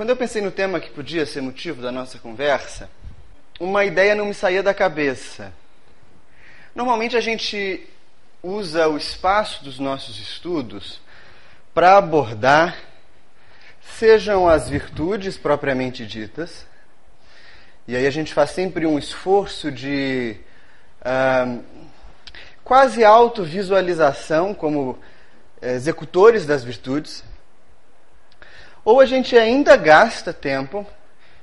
quando eu pensei no tema que podia ser motivo da nossa conversa, uma ideia não me saía da cabeça. Normalmente a gente usa o espaço dos nossos estudos para abordar sejam as virtudes propriamente ditas, e aí a gente faz sempre um esforço de uh, quase autovisualização como executores das virtudes, ou a gente ainda gasta tempo,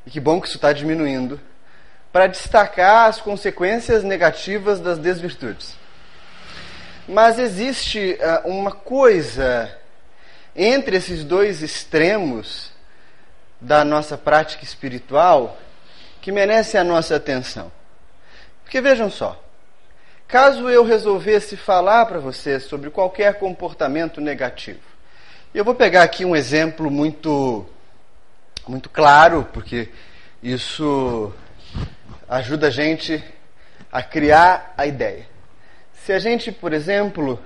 e que bom que isso está diminuindo, para destacar as consequências negativas das desvirtudes. Mas existe uh, uma coisa entre esses dois extremos da nossa prática espiritual que merece a nossa atenção. Porque vejam só, caso eu resolvesse falar para vocês sobre qualquer comportamento negativo, eu vou pegar aqui um exemplo muito muito claro, porque isso ajuda a gente a criar a ideia. Se a gente, por exemplo,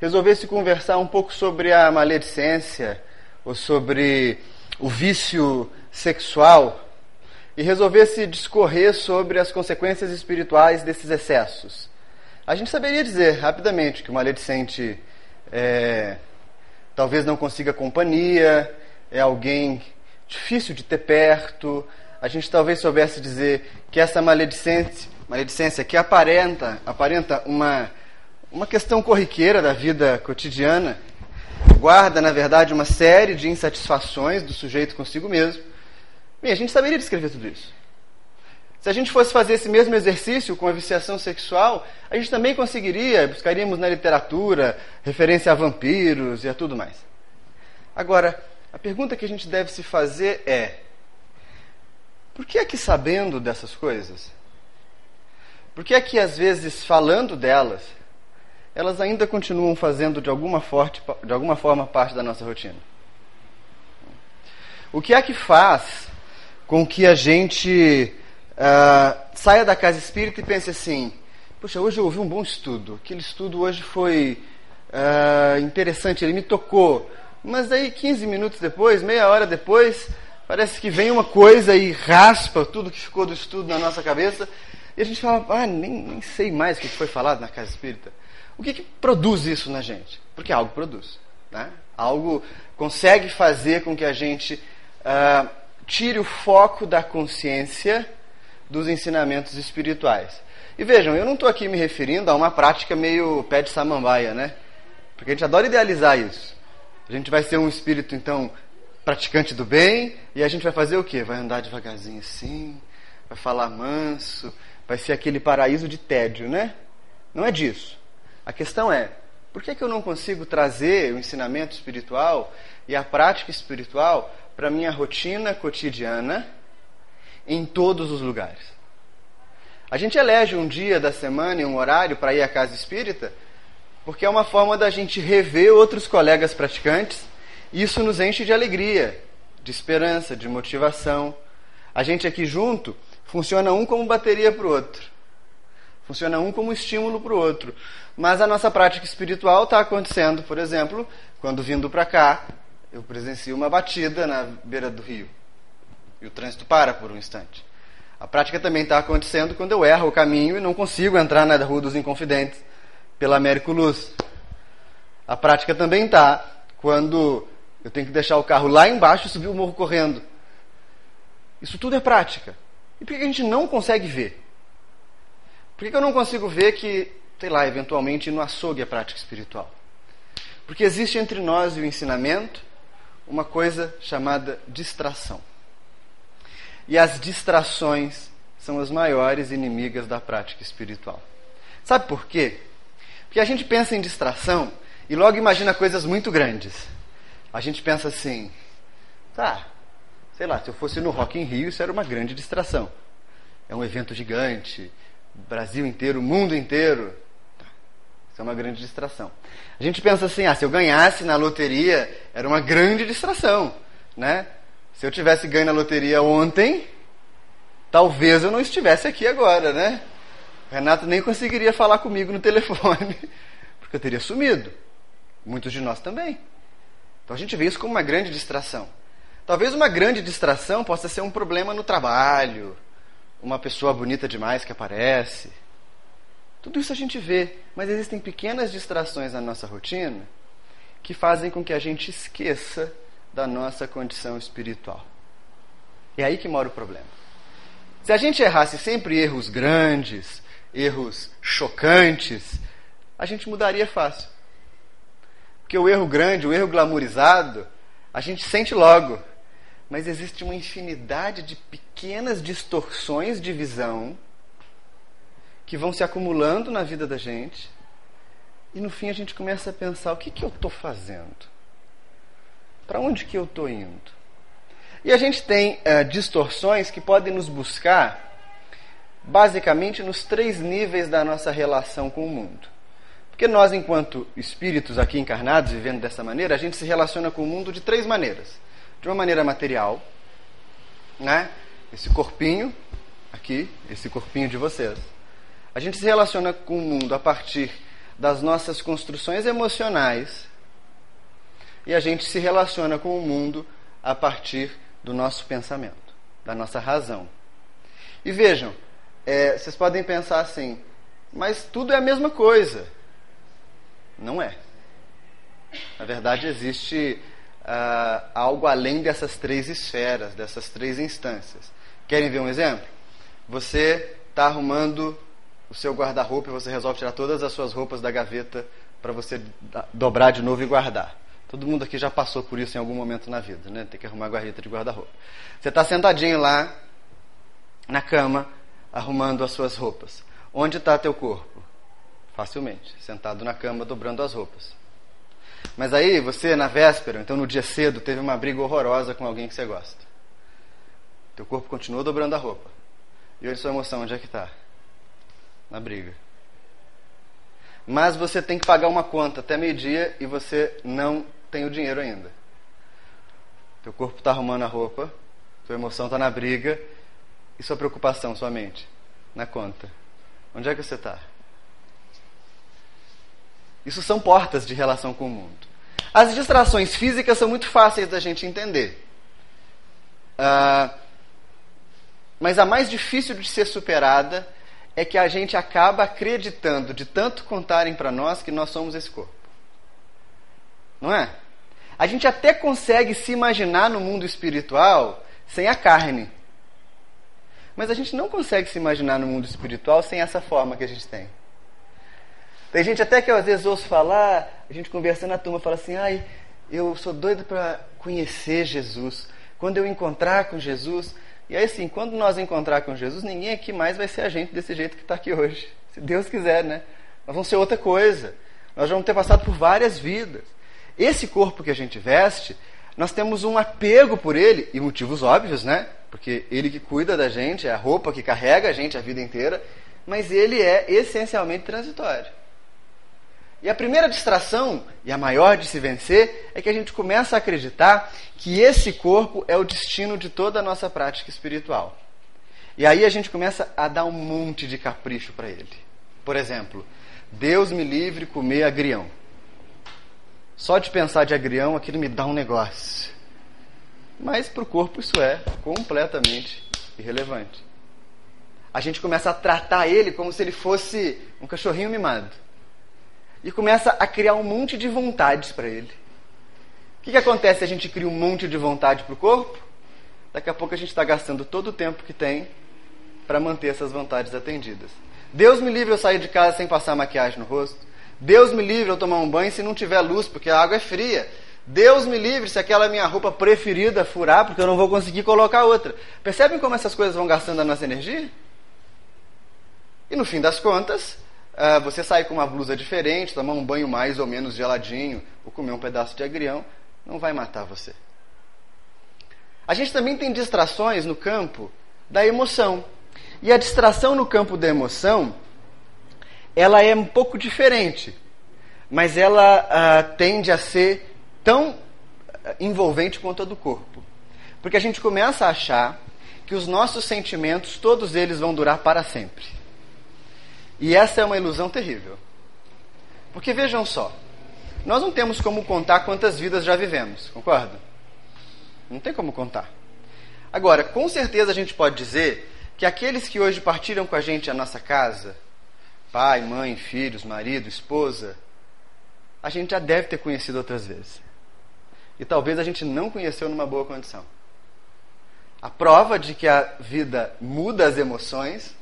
resolvesse conversar um pouco sobre a maledicência ou sobre o vício sexual e resolvesse discorrer sobre as consequências espirituais desses excessos, a gente saberia dizer rapidamente que o maledicente é, talvez não consiga companhia, é alguém difícil de ter perto. A gente talvez soubesse dizer que essa maledicência, maledicência que aparenta, aparenta uma uma questão corriqueira da vida cotidiana, guarda, na verdade, uma série de insatisfações do sujeito consigo mesmo. Bem, a gente saberia descrever tudo isso. Se a gente fosse fazer esse mesmo exercício com a viciação sexual, a gente também conseguiria, buscaríamos na literatura referência a vampiros e a tudo mais. Agora, a pergunta que a gente deve se fazer é: por que é que sabendo dessas coisas, por que é que às vezes falando delas, elas ainda continuam fazendo de alguma, forte, de alguma forma parte da nossa rotina. O que é que faz com que a gente uh, saia da casa espírita e pense assim: Poxa, hoje eu ouvi um bom estudo, aquele estudo hoje foi uh, interessante, ele me tocou. Mas aí, 15 minutos depois, meia hora depois, parece que vem uma coisa e raspa tudo que ficou do estudo na nossa cabeça. E a gente fala, ah, nem, nem sei mais o que foi falado na casa espírita. O que, que produz isso na gente? Porque algo produz. Né? Algo consegue fazer com que a gente uh, tire o foco da consciência dos ensinamentos espirituais. E vejam, eu não estou aqui me referindo a uma prática meio pé de samambaia, né? Porque a gente adora idealizar isso. A gente vai ser um espírito, então, praticante do bem, e a gente vai fazer o quê? Vai andar devagarzinho assim, vai falar manso, vai ser aquele paraíso de tédio, né? Não é disso. A questão é, por que, que eu não consigo trazer o ensinamento espiritual e a prática espiritual para a minha rotina cotidiana em todos os lugares? A gente elege um dia da semana e um horário para ir à casa espírita porque é uma forma da gente rever outros colegas praticantes e isso nos enche de alegria, de esperança, de motivação. A gente aqui junto funciona um como bateria para o outro. Funciona um como estímulo para o outro. Mas a nossa prática espiritual está acontecendo, por exemplo, quando vindo para cá, eu presencio uma batida na beira do rio. E o trânsito para por um instante. A prática também está acontecendo quando eu erro o caminho e não consigo entrar na Rua dos Inconfidentes pela Américo Luz. A prática também está quando eu tenho que deixar o carro lá embaixo e subir o morro correndo. Isso tudo é prática. E por que a gente não consegue ver? Por que eu não consigo ver que, sei lá, eventualmente no açougue a prática espiritual? Porque existe entre nós e o ensinamento uma coisa chamada distração. E as distrações são as maiores inimigas da prática espiritual. Sabe por quê? Porque a gente pensa em distração e logo imagina coisas muito grandes. A gente pensa assim, tá, sei lá, se eu fosse no Rock in Rio, isso era uma grande distração. É um evento gigante, Brasil inteiro, mundo inteiro. Isso é uma grande distração. A gente pensa assim, ah, se eu ganhasse na loteria, era uma grande distração, né? Se eu tivesse ganho na loteria ontem, talvez eu não estivesse aqui agora, né? O Renato nem conseguiria falar comigo no telefone, porque eu teria sumido. Muitos de nós também. Então a gente vê isso como uma grande distração. Talvez uma grande distração possa ser um problema no trabalho, uma pessoa bonita demais que aparece. Tudo isso a gente vê, mas existem pequenas distrações na nossa rotina que fazem com que a gente esqueça da nossa condição espiritual. É aí que mora o problema. Se a gente errasse sempre erros grandes, erros chocantes, a gente mudaria fácil. Porque o erro grande, o erro glamourizado, a gente sente logo. Mas existe uma infinidade de pequenas distorções de visão que vão se acumulando na vida da gente. E no fim a gente começa a pensar: o que, que eu estou fazendo? Para onde que eu estou indo? E a gente tem uh, distorções que podem nos buscar basicamente nos três níveis da nossa relação com o mundo. Porque nós, enquanto espíritos aqui encarnados, vivendo dessa maneira, a gente se relaciona com o mundo de três maneiras. De uma maneira material, né? Esse corpinho aqui, esse corpinho de vocês. A gente se relaciona com o mundo a partir das nossas construções emocionais e a gente se relaciona com o mundo a partir do nosso pensamento, da nossa razão. E vejam, é, vocês podem pensar assim, mas tudo é a mesma coisa. Não é. Na verdade, existe uh, algo além dessas três esferas, dessas três instâncias. Querem ver um exemplo? Você está arrumando o seu guarda-roupa e você resolve tirar todas as suas roupas da gaveta para você dobrar de novo e guardar. Todo mundo aqui já passou por isso em algum momento na vida, né? Tem que arrumar a guarda de guarda-roupa. Você está sentadinho lá na cama, arrumando as suas roupas. Onde está teu corpo? Facilmente, sentado na cama, dobrando as roupas. Mas aí você, na véspera, então no dia cedo, teve uma briga horrorosa com alguém que você gosta. Teu corpo continua dobrando a roupa. E hoje sua emoção, onde é que está? Na briga. Mas você tem que pagar uma conta até meio-dia e você não tem o dinheiro ainda. Teu corpo está arrumando a roupa, tua emoção está na briga e sua preocupação, sua mente? Na conta. Onde é que você está? Isso são portas de relação com o mundo. As distrações físicas são muito fáceis da gente entender. Uh, mas a mais difícil de ser superada é que a gente acaba acreditando, de tanto contarem para nós, que nós somos esse corpo. Não é? A gente até consegue se imaginar no mundo espiritual sem a carne. Mas a gente não consegue se imaginar no mundo espiritual sem essa forma que a gente tem. Tem gente até que eu às vezes ouço falar, a gente conversando na turma, fala assim: ai, eu sou doido para conhecer Jesus. Quando eu encontrar com Jesus. E aí, assim, quando nós encontrar com Jesus, ninguém aqui mais vai ser a gente desse jeito que está aqui hoje. Se Deus quiser, né? Nós vamos ser outra coisa. Nós vamos ter passado por várias vidas. Esse corpo que a gente veste, nós temos um apego por ele, e motivos óbvios, né? Porque ele que cuida da gente, é a roupa que carrega a gente a vida inteira, mas ele é essencialmente transitório. E a primeira distração, e a maior de se vencer, é que a gente começa a acreditar que esse corpo é o destino de toda a nossa prática espiritual. E aí a gente começa a dar um monte de capricho para ele. Por exemplo, Deus me livre comer agrião. Só de pensar de agrião, aquilo me dá um negócio. Mas para o corpo isso é completamente irrelevante. A gente começa a tratar ele como se ele fosse um cachorrinho mimado. E começa a criar um monte de vontades para ele. O que, que acontece se a gente cria um monte de vontade para o corpo? Daqui a pouco a gente está gastando todo o tempo que tem para manter essas vontades atendidas. Deus me livre eu sair de casa sem passar maquiagem no rosto. Deus me livre eu tomar um banho se não tiver luz, porque a água é fria. Deus me livre se aquela minha roupa preferida furar, porque eu não vou conseguir colocar outra. Percebem como essas coisas vão gastando a nossa energia? E no fim das contas, uh, você sair com uma blusa diferente, tomar um banho mais ou menos geladinho, ou comer um pedaço de agrião, não vai matar você. A gente também tem distrações no campo da emoção. E a distração no campo da emoção ela é um pouco diferente, mas ela uh, tende a ser tão envolvente quanto a do corpo. Porque a gente começa a achar que os nossos sentimentos, todos eles vão durar para sempre. E essa é uma ilusão terrível. Porque vejam só, nós não temos como contar quantas vidas já vivemos, concorda? Não tem como contar. Agora, com certeza a gente pode dizer que aqueles que hoje partilham com a gente a nossa casa, pai, mãe, filhos, marido, esposa, a gente já deve ter conhecido outras vezes. E talvez a gente não conheceu numa boa condição. A prova de que a vida muda as emoções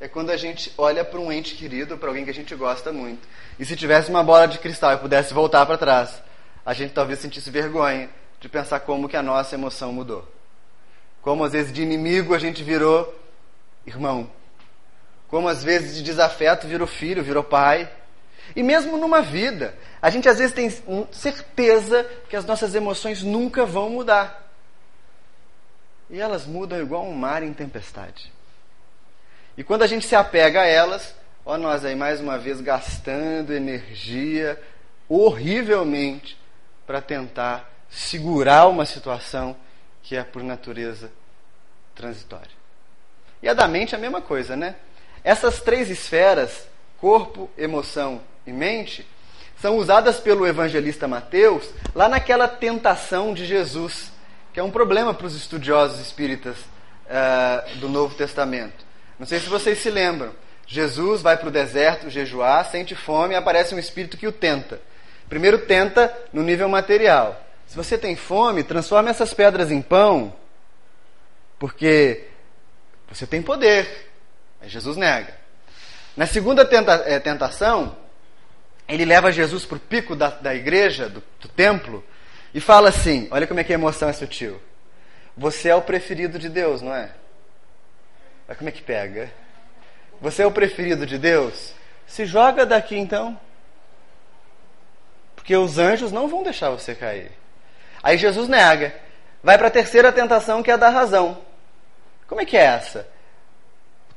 é quando a gente olha para um ente querido, para alguém que a gente gosta muito. E se tivesse uma bola de cristal e pudesse voltar para trás, a gente talvez sentisse vergonha de pensar como que a nossa emoção mudou. Como às vezes de inimigo a gente virou irmão. Como às vezes de desafeto virou filho, virou pai. E mesmo numa vida, a gente às vezes tem certeza que as nossas emoções nunca vão mudar. E elas mudam igual um mar em tempestade. E quando a gente se apega a elas, ó nós aí mais uma vez gastando energia horrivelmente para tentar segurar uma situação que é por natureza transitória. E a da mente é a mesma coisa, né? Essas três esferas, corpo, emoção e mente, são usadas pelo evangelista Mateus lá naquela tentação de Jesus, que é um problema para os estudiosos espíritas uh, do Novo Testamento. Não sei se vocês se lembram. Jesus vai para o deserto jejuar, sente fome e aparece um espírito que o tenta. Primeiro tenta no nível material. Se você tem fome, transforme essas pedras em pão, porque você tem poder. Aí Jesus nega. Na segunda tenta, é, tentação, ele leva Jesus para o pico da, da igreja, do, do templo, e fala assim: olha como é que a emoção é sutil. Você é o preferido de Deus, não é? Olha como é que pega. Você é o preferido de Deus? Se joga daqui então. Porque os anjos não vão deixar você cair. Aí Jesus nega. Vai para a terceira tentação, que é a da razão. Como é que é essa?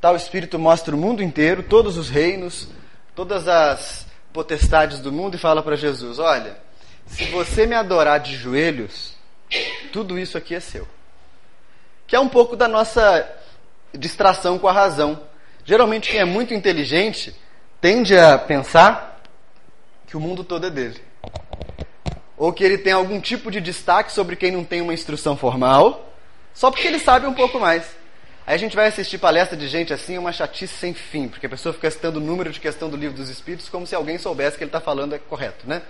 Tal Espírito mostra o mundo inteiro, todos os reinos, todas as potestades do mundo e fala para Jesus: Olha, se você me adorar de joelhos, tudo isso aqui é seu. Que é um pouco da nossa distração com a razão. Geralmente, quem é muito inteligente tende a pensar que o mundo todo é dele. Ou que ele tem algum tipo de destaque sobre quem não tem uma instrução formal, só porque ele sabe um pouco mais. Aí a gente vai assistir palestra de gente assim, é uma chatice sem fim, porque a pessoa fica citando o número de questão do livro dos Espíritos como se alguém soubesse que ele está falando é correto, né?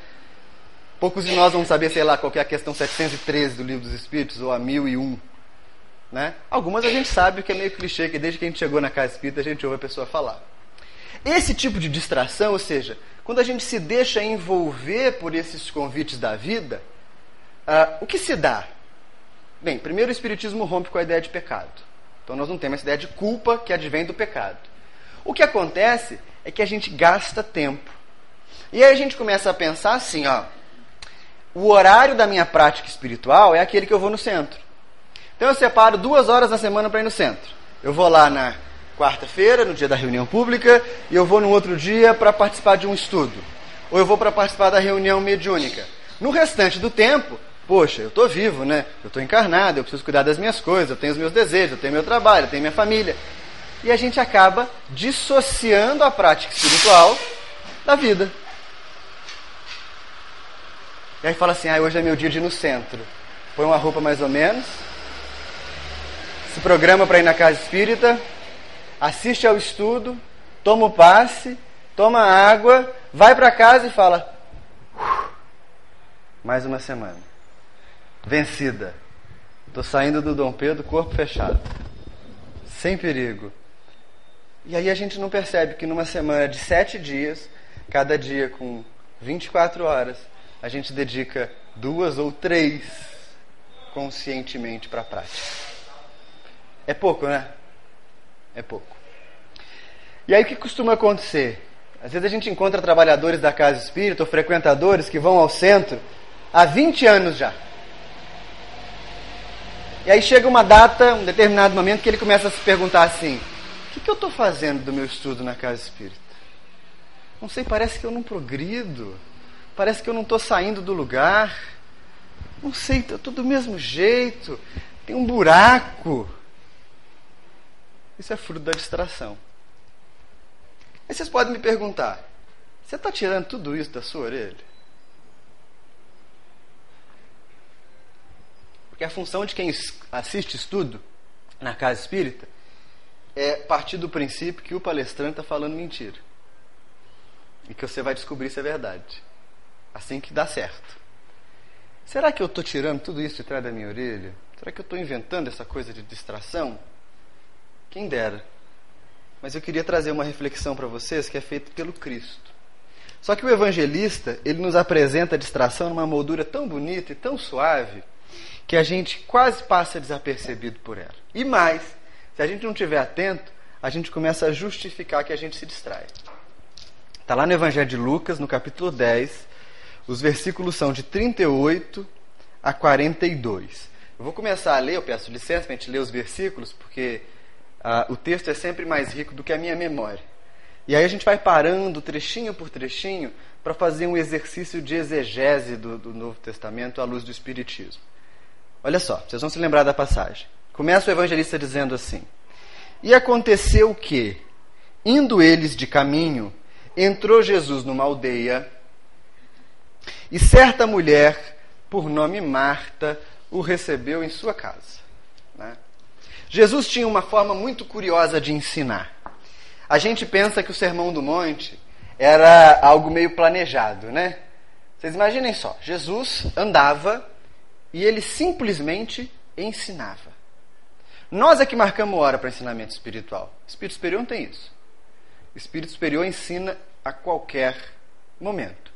Poucos de nós vão saber, sei lá, qual é a questão 713 do livro dos Espíritos, ou a 1001. Né? Algumas a gente sabe que é meio clichê, que desde que a gente chegou na casa espírita a gente ouve a pessoa falar. Esse tipo de distração, ou seja, quando a gente se deixa envolver por esses convites da vida, uh, o que se dá? Bem, primeiro o Espiritismo rompe com a ideia de pecado. Então nós não temos essa ideia de culpa que advém do pecado. O que acontece é que a gente gasta tempo. E aí a gente começa a pensar assim, ó, o horário da minha prática espiritual é aquele que eu vou no centro. Então eu separo duas horas na semana para ir no centro. Eu vou lá na quarta-feira, no dia da reunião pública, e eu vou no outro dia para participar de um estudo. Ou eu vou para participar da reunião mediúnica. No restante do tempo, poxa, eu estou vivo, né? Eu estou encarnado, eu preciso cuidar das minhas coisas, eu tenho os meus desejos, eu tenho meu trabalho, eu tenho minha família. E a gente acaba dissociando a prática espiritual da vida. E aí fala assim, ah, hoje é meu dia de ir no centro. Põe uma roupa mais ou menos, se programa para ir na casa espírita, assiste ao estudo, toma o passe, toma água, vai para casa e fala: mais uma semana. Vencida. Estou saindo do Dom Pedro, corpo fechado. Sem perigo. E aí a gente não percebe que numa semana de sete dias, cada dia com 24 horas, a gente dedica duas ou três conscientemente para a prática. É pouco, né? É pouco. E aí o que costuma acontecer? Às vezes a gente encontra trabalhadores da casa espírita ou frequentadores que vão ao centro há 20 anos já. E aí chega uma data, um determinado momento, que ele começa a se perguntar assim: o que, que eu estou fazendo do meu estudo na casa espírita? Não sei, parece que eu não progrido. Parece que eu não estou saindo do lugar. Não sei, estou do mesmo jeito. Tem um buraco. Isso é fruto da distração. Aí vocês podem me perguntar: você está tirando tudo isso da sua orelha? Porque a função de quem assiste estudo na casa espírita é partir do princípio que o palestrante está falando mentira. E que você vai descobrir se é verdade. Assim que dá certo. Será que eu estou tirando tudo isso de trás da minha orelha? Será que eu estou inventando essa coisa de distração? Quem dera. Mas eu queria trazer uma reflexão para vocês que é feita pelo Cristo. Só que o evangelista, ele nos apresenta a distração numa moldura tão bonita e tão suave que a gente quase passa desapercebido por ela. E mais, se a gente não estiver atento, a gente começa a justificar que a gente se distrai. Está lá no Evangelho de Lucas, no capítulo 10, os versículos são de 38 a 42. Eu vou começar a ler, eu peço licença para a gente ler os versículos, porque uh, o texto é sempre mais rico do que a minha memória. E aí a gente vai parando trechinho por trechinho para fazer um exercício de exegese do, do Novo Testamento à luz do Espiritismo. Olha só, vocês vão se lembrar da passagem. Começa o evangelista dizendo assim: E aconteceu que, indo eles de caminho, entrou Jesus numa aldeia, e certa mulher, por nome Marta, o recebeu em sua casa. Né? Jesus tinha uma forma muito curiosa de ensinar. A gente pensa que o Sermão do Monte era algo meio planejado, né? Vocês imaginem só: Jesus andava e ele simplesmente ensinava. Nós é que marcamos hora para ensinamento espiritual. Espírito Superior não tem isso. Espírito Superior ensina a qualquer momento.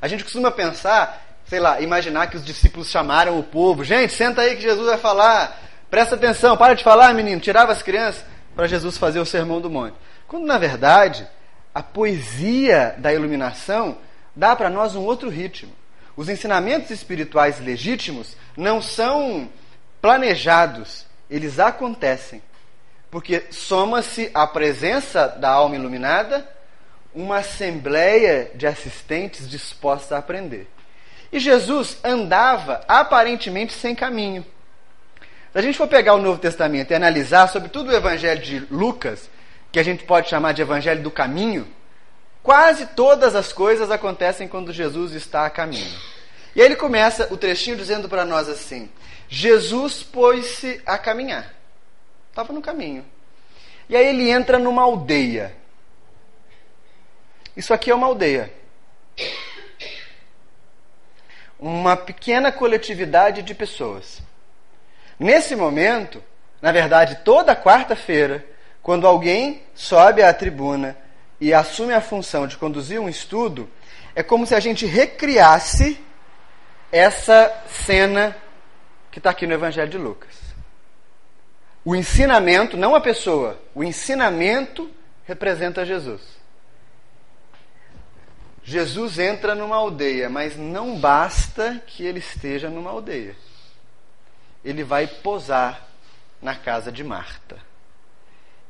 A gente costuma pensar, sei lá, imaginar que os discípulos chamaram o povo. Gente, senta aí que Jesus vai falar. Presta atenção, para de falar, menino. Tirava as crianças para Jesus fazer o sermão do monte. Quando, na verdade, a poesia da iluminação dá para nós um outro ritmo. Os ensinamentos espirituais legítimos não são planejados, eles acontecem. Porque soma-se à presença da alma iluminada uma assembleia de assistentes dispostos a aprender. E Jesus andava aparentemente sem caminho. Se a gente for pegar o Novo Testamento e analisar, sobretudo o Evangelho de Lucas, que a gente pode chamar de Evangelho do Caminho, quase todas as coisas acontecem quando Jesus está a caminho. E aí ele começa o trechinho dizendo para nós assim: Jesus pôs-se a caminhar. Estava no caminho. E aí ele entra numa aldeia. Isso aqui é uma aldeia. Uma pequena coletividade de pessoas. Nesse momento, na verdade, toda quarta-feira, quando alguém sobe à tribuna e assume a função de conduzir um estudo, é como se a gente recriasse essa cena que está aqui no Evangelho de Lucas. O ensinamento, não a pessoa, o ensinamento representa Jesus. Jesus entra numa aldeia, mas não basta que ele esteja numa aldeia. Ele vai posar na casa de Marta.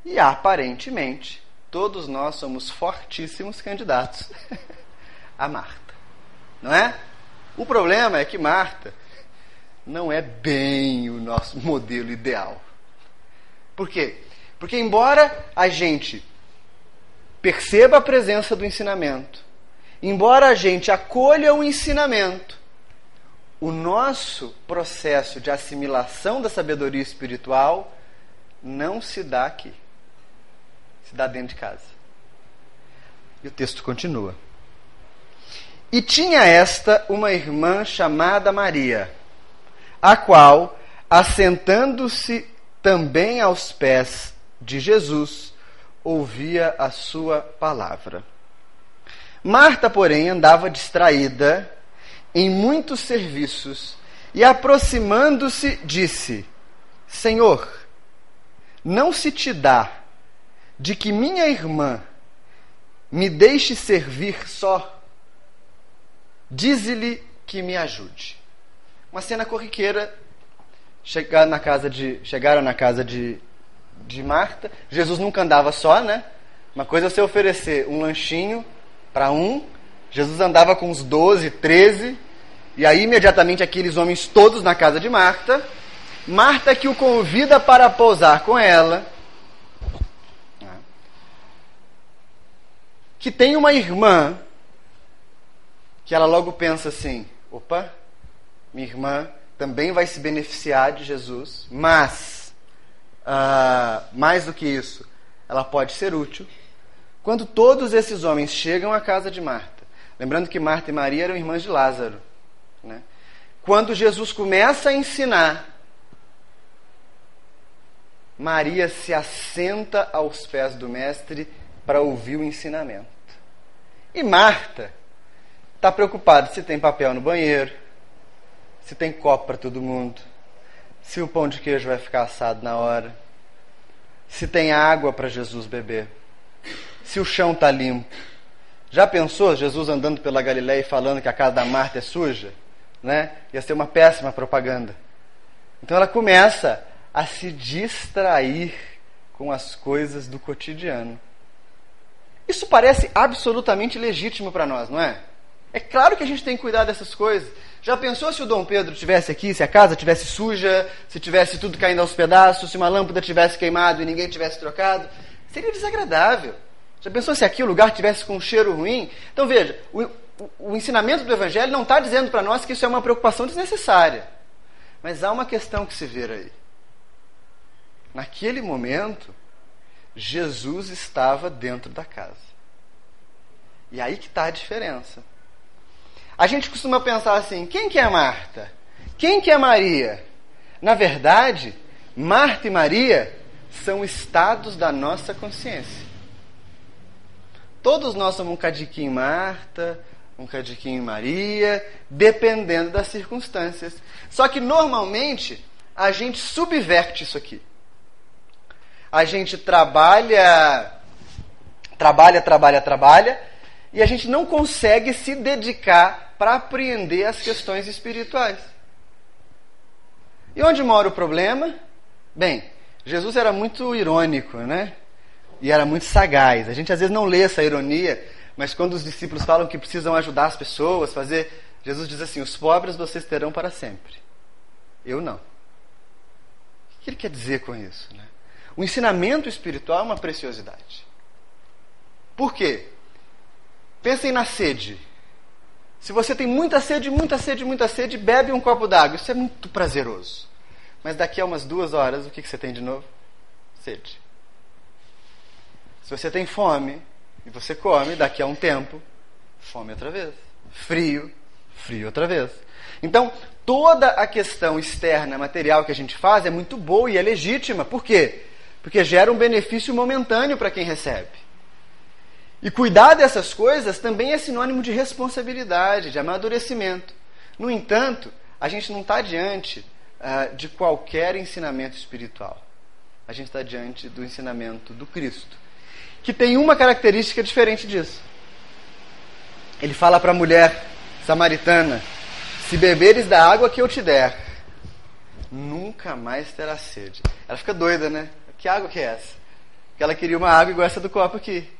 E aparentemente, todos nós somos fortíssimos candidatos a Marta. Não é? O problema é que Marta não é bem o nosso modelo ideal. Por quê? Porque, embora a gente perceba a presença do ensinamento, embora a gente acolha o ensinamento, o nosso processo de assimilação da sabedoria espiritual não se dá aqui. Dá dentro de casa. E o texto continua. E tinha esta uma irmã chamada Maria, a qual, assentando-se também aos pés de Jesus, ouvia a sua palavra. Marta, porém, andava distraída em muitos serviços e, aproximando-se, disse: Senhor, não se te dá de que minha irmã me deixe servir só? Dize-lhe que me ajude. Uma cena corriqueira chegar na casa de, chegaram na casa de, de Marta. Jesus nunca andava só, né? Uma coisa é você oferecer um lanchinho para um. Jesus andava com uns 12, 13. E aí, imediatamente, aqueles homens todos na casa de Marta. Marta que o convida para pousar com ela. Que tem uma irmã que ela logo pensa assim: opa, minha irmã também vai se beneficiar de Jesus, mas, uh, mais do que isso, ela pode ser útil quando todos esses homens chegam à casa de Marta. Lembrando que Marta e Maria eram irmãs de Lázaro. Né? Quando Jesus começa a ensinar, Maria se assenta aos pés do Mestre para ouvir o ensinamento. E Marta está preocupada se tem papel no banheiro, se tem copo para todo mundo, se o pão de queijo vai ficar assado na hora, se tem água para Jesus beber, se o chão está limpo. Já pensou Jesus andando pela Galileia e falando que a casa da Marta é suja? Né? Ia ser uma péssima propaganda. Então ela começa a se distrair com as coisas do cotidiano. Isso parece absolutamente legítimo para nós, não é? É claro que a gente tem que cuidar dessas coisas. Já pensou se o Dom Pedro tivesse aqui, se a casa tivesse suja, se tivesse tudo caindo aos pedaços, se uma lâmpada tivesse queimado e ninguém tivesse trocado? Seria desagradável. Já pensou se aqui o lugar tivesse com um cheiro ruim? Então veja, o, o, o ensinamento do Evangelho não está dizendo para nós que isso é uma preocupação desnecessária. Mas há uma questão que se vê aí. Naquele momento, Jesus estava dentro da casa. E aí que está a diferença. A gente costuma pensar assim: quem que é Marta? Quem que é Maria? Na verdade, Marta e Maria são estados da nossa consciência. Todos nós somos um cadiquinho Marta, um cadiquinho Maria, dependendo das circunstâncias. Só que normalmente a gente subverte isso aqui. A gente trabalha, trabalha, trabalha, trabalha, e a gente não consegue se dedicar para apreender as questões espirituais. E onde mora o problema? Bem, Jesus era muito irônico, né? E era muito sagaz. A gente às vezes não lê essa ironia, mas quando os discípulos falam que precisam ajudar as pessoas, fazer, Jesus diz assim: os pobres vocês terão para sempre. Eu não. O que ele quer dizer com isso? O ensinamento espiritual é uma preciosidade. Por quê? Pensem na sede. Se você tem muita sede, muita sede, muita sede, bebe um copo d'água. Isso é muito prazeroso. Mas daqui a umas duas horas, o que você tem de novo? Sede. Se você tem fome e você come, daqui a um tempo, fome outra vez. Frio, frio outra vez. Então, toda a questão externa, material que a gente faz é muito boa e é legítima. Por quê? Porque gera um benefício momentâneo para quem recebe. E cuidar dessas coisas também é sinônimo de responsabilidade, de amadurecimento. No entanto, a gente não está diante uh, de qualquer ensinamento espiritual. A gente está diante do ensinamento do Cristo, que tem uma característica diferente disso. Ele fala para a mulher samaritana: Se beberes da água que eu te der, nunca mais terá sede. Ela fica doida, né? Que água que é essa? Porque ela queria uma água igual essa do copo aqui.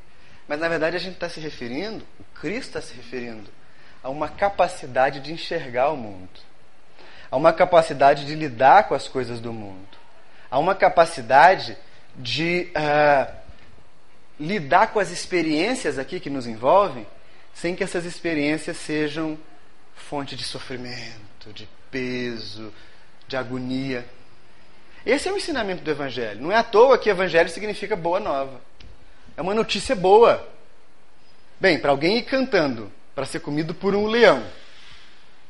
Mas na verdade a gente está se referindo, o Cristo está se referindo, a uma capacidade de enxergar o mundo, a uma capacidade de lidar com as coisas do mundo, a uma capacidade de uh, lidar com as experiências aqui que nos envolvem, sem que essas experiências sejam fonte de sofrimento, de peso, de agonia. Esse é o ensinamento do Evangelho. Não é à toa que Evangelho significa boa nova é uma notícia boa. Bem, para alguém ir cantando para ser comido por um leão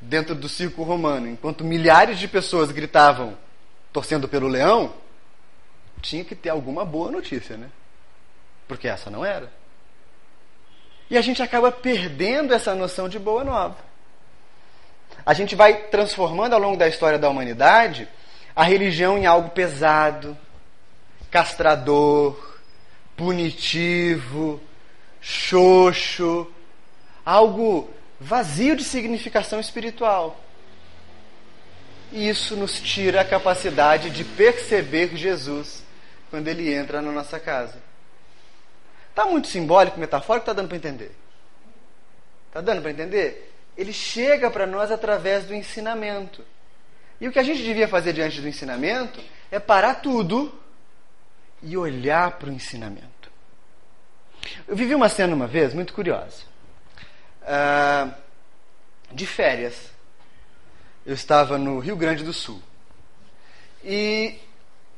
dentro do circo romano, enquanto milhares de pessoas gritavam torcendo pelo leão, tinha que ter alguma boa notícia, né? Porque essa não era. E a gente acaba perdendo essa noção de boa nova. A gente vai transformando ao longo da história da humanidade a religião em algo pesado, castrador, punitivo, xoxo, algo vazio de significação espiritual. E isso nos tira a capacidade de perceber Jesus quando ele entra na nossa casa. Está muito simbólico, metafórico, está dando para entender? Está dando para entender? Ele chega para nós através do ensinamento. E o que a gente devia fazer diante do ensinamento é parar tudo e olhar para o ensinamento. Eu vivi uma cena uma vez muito curiosa. Uh, de férias. eu estava no Rio Grande do Sul. E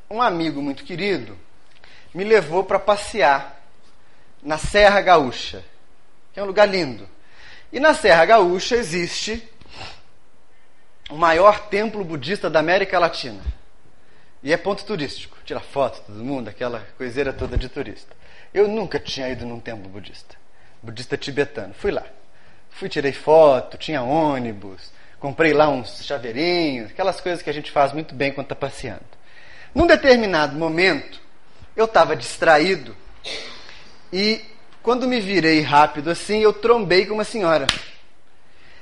um amigo muito querido me levou para passear na Serra Gaúcha, que é um lugar lindo. E na Serra Gaúcha existe o maior templo budista da América Latina. E é ponto turístico. Tira foto todo mundo, aquela coiseira toda de turista. Eu nunca tinha ido num templo budista. Budista tibetano. Fui lá. Fui, tirei foto, tinha ônibus, comprei lá uns chaveirinhos, aquelas coisas que a gente faz muito bem quando está passeando. Num determinado momento, eu estava distraído e quando me virei rápido assim, eu trombei com uma senhora.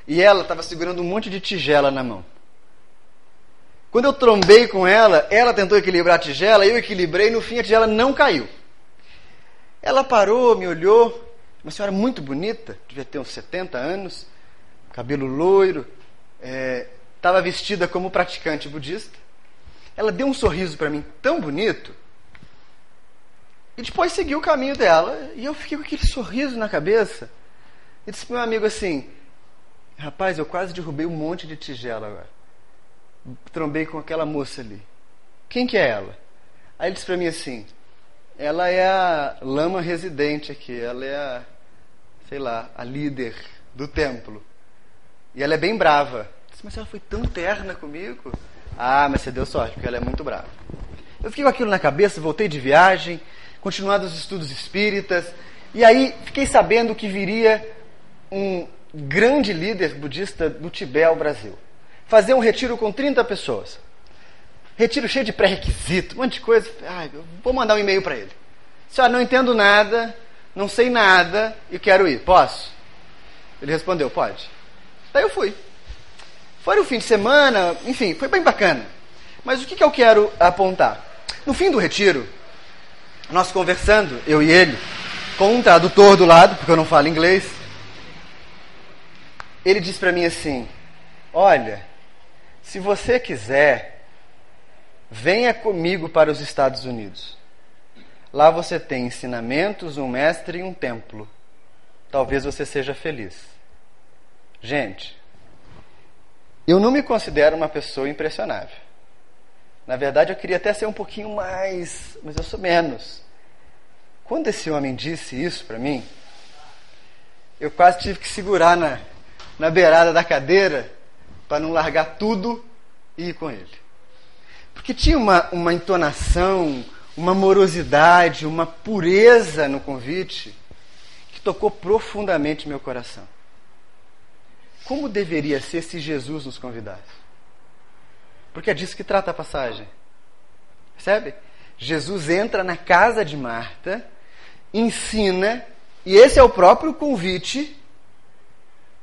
E ela estava segurando um monte de tigela na mão. Quando eu trombei com ela, ela tentou equilibrar a tigela, eu equilibrei, no fim a tigela não caiu. Ela parou, me olhou, uma senhora muito bonita, devia ter uns 70 anos, cabelo loiro, estava é, vestida como praticante budista. Ela deu um sorriso para mim tão bonito, e depois seguiu o caminho dela, e eu fiquei com aquele sorriso na cabeça. E disse para meu amigo assim: Rapaz, eu quase derrubei um monte de tigela agora trombei com aquela moça ali. Quem que é ela? Aí ele disse para mim assim: ela é a lama residente aqui, ela é a, sei lá, a líder do templo. E ela é bem brava. Eu disse, mas ela foi tão terna comigo. Ah, mas você deu sorte, porque ela é muito brava. Eu fiquei com aquilo na cabeça, voltei de viagem, continuando os estudos espíritas, e aí fiquei sabendo que viria um grande líder budista do Tibete ao Brasil fazer um retiro com 30 pessoas. Retiro cheio de pré-requisito, um monte de coisa. Ai, vou mandar um e-mail para ele. Senhora, não entendo nada, não sei nada e quero ir. Posso? Ele respondeu, pode. Daí eu fui. Foi no fim de semana, enfim, foi bem bacana. Mas o que, que eu quero apontar? No fim do retiro, nós conversando, eu e ele, com um tradutor do lado, porque eu não falo inglês, ele disse para mim assim: Olha, se você quiser, venha comigo para os Estados Unidos. Lá você tem ensinamentos, um mestre e um templo. Talvez você seja feliz. Gente, eu não me considero uma pessoa impressionável. Na verdade, eu queria até ser um pouquinho mais, mas eu sou menos. Quando esse homem disse isso para mim, eu quase tive que segurar na, na beirada da cadeira para não largar tudo e ir com ele. Porque tinha uma, uma entonação, uma morosidade, uma pureza no convite que tocou profundamente meu coração. Como deveria ser se Jesus nos convidasse? Porque é disso que trata a passagem. Percebe? Jesus entra na casa de Marta, ensina, e esse é o próprio convite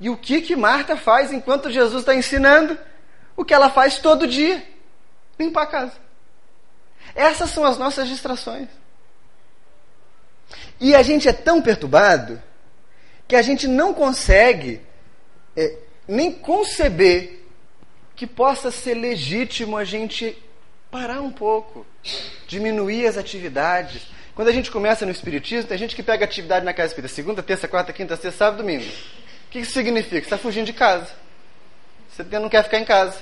e o que que Marta faz enquanto Jesus está ensinando? O que ela faz todo dia: limpar a casa. Essas são as nossas distrações. E a gente é tão perturbado que a gente não consegue é, nem conceber que possa ser legítimo a gente parar um pouco, diminuir as atividades. Quando a gente começa no Espiritismo, tem gente que pega atividade na casa espírita segunda, terça, quarta, quinta, sexta, sábado, domingo que isso significa? Você está fugindo de casa. Você não quer ficar em casa.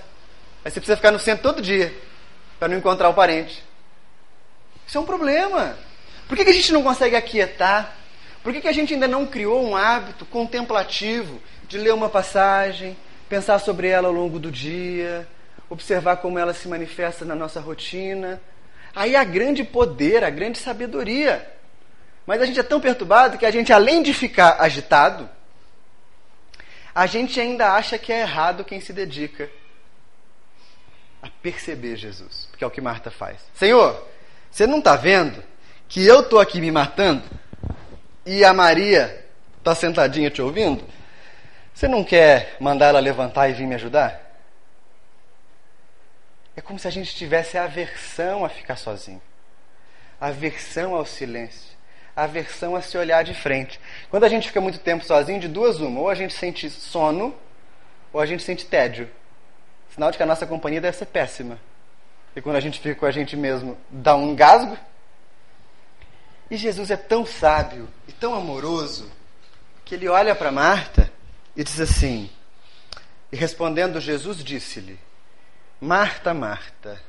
Aí você precisa ficar no centro todo dia para não encontrar o parente. Isso é um problema. Por que, que a gente não consegue aquietar? Por que, que a gente ainda não criou um hábito contemplativo de ler uma passagem, pensar sobre ela ao longo do dia, observar como ela se manifesta na nossa rotina? Aí há grande poder, a grande sabedoria. Mas a gente é tão perturbado que a gente, além de ficar agitado, a gente ainda acha que é errado quem se dedica a perceber Jesus, porque é o que Marta faz. Senhor, você não está vendo que eu estou aqui me matando e a Maria está sentadinha te ouvindo? Você não quer mandar ela levantar e vir me ajudar? É como se a gente tivesse aversão a ficar sozinho, aversão ao silêncio aversão a se olhar de frente. Quando a gente fica muito tempo sozinho, de duas uma, ou a gente sente sono, ou a gente sente tédio. Sinal de que a nossa companhia deve ser péssima. E quando a gente fica com a gente mesmo, dá um engasgo. E Jesus é tão sábio e tão amoroso que ele olha para Marta e diz assim: E respondendo Jesus disse-lhe: Marta, Marta,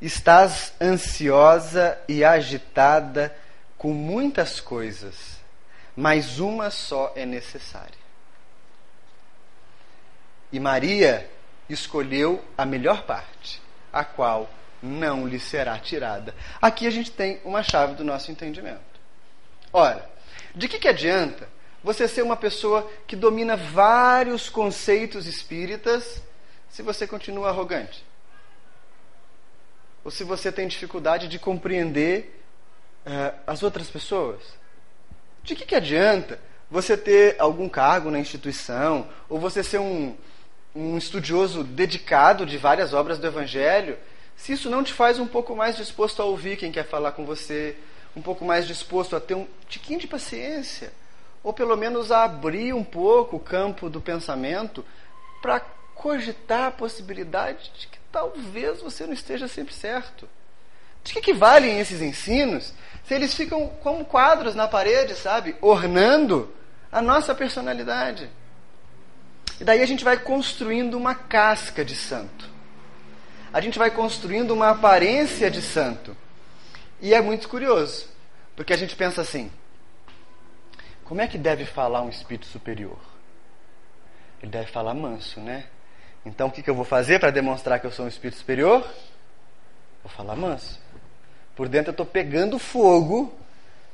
estás ansiosa e agitada com muitas coisas, mas uma só é necessária. E Maria escolheu a melhor parte, a qual não lhe será tirada. Aqui a gente tem uma chave do nosso entendimento. Ora, de que, que adianta você ser uma pessoa que domina vários conceitos espíritas se você continua arrogante? Ou se você tem dificuldade de compreender uh, as outras pessoas? De que, que adianta você ter algum cargo na instituição, ou você ser um, um estudioso dedicado de várias obras do Evangelho, se isso não te faz um pouco mais disposto a ouvir quem quer falar com você, um pouco mais disposto a ter um tiquinho de paciência, ou pelo menos a abrir um pouco o campo do pensamento para cogitar a possibilidade de que talvez você não esteja sempre certo. De que, que valem esses ensinos se eles ficam como quadros na parede, sabe? Ornando a nossa personalidade. E daí a gente vai construindo uma casca de santo. A gente vai construindo uma aparência de santo. E é muito curioso, porque a gente pensa assim: como é que deve falar um espírito superior? Ele deve falar manso, né? Então o que, que eu vou fazer para demonstrar que eu sou um espírito superior? Vou falar manso. Por dentro eu estou pegando fogo,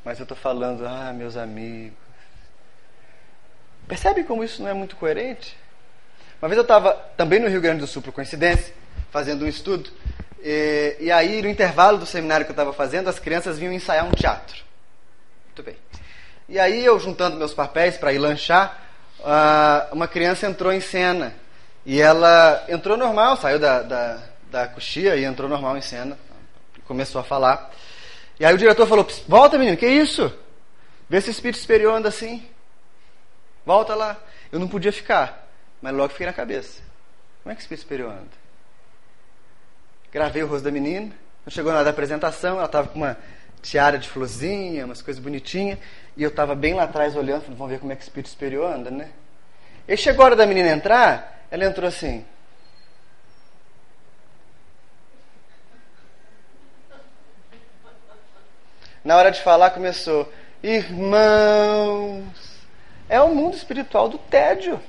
mas eu estou falando, ah, meus amigos, Percebe como isso não é muito coerente? Uma vez eu estava também no Rio Grande do Sul, por coincidência, fazendo um estudo, e, e aí no intervalo do seminário que eu estava fazendo, as crianças vinham ensaiar um teatro. Muito bem. E aí eu, juntando meus papéis para ir lanchar, uma criança entrou em cena. E ela entrou normal, saiu da, da, da coxia e entrou normal em cena. Começou a falar. E aí o diretor falou: Volta, menino, que isso? Vê se o espírito superior anda assim. Volta lá. Eu não podia ficar, mas logo fiquei na cabeça. Como é que o espírito superior anda? Gravei o rosto da menina. Quando chegou na hora da apresentação, ela estava com uma tiara de florzinha, umas coisas bonitinhas. E eu estava bem lá atrás olhando, falando, vamos ver como é que o espírito superior anda, né? E chegou a hora da menina entrar, ela entrou assim. Na hora de falar, começou: Irmãos, é o mundo espiritual do tédio.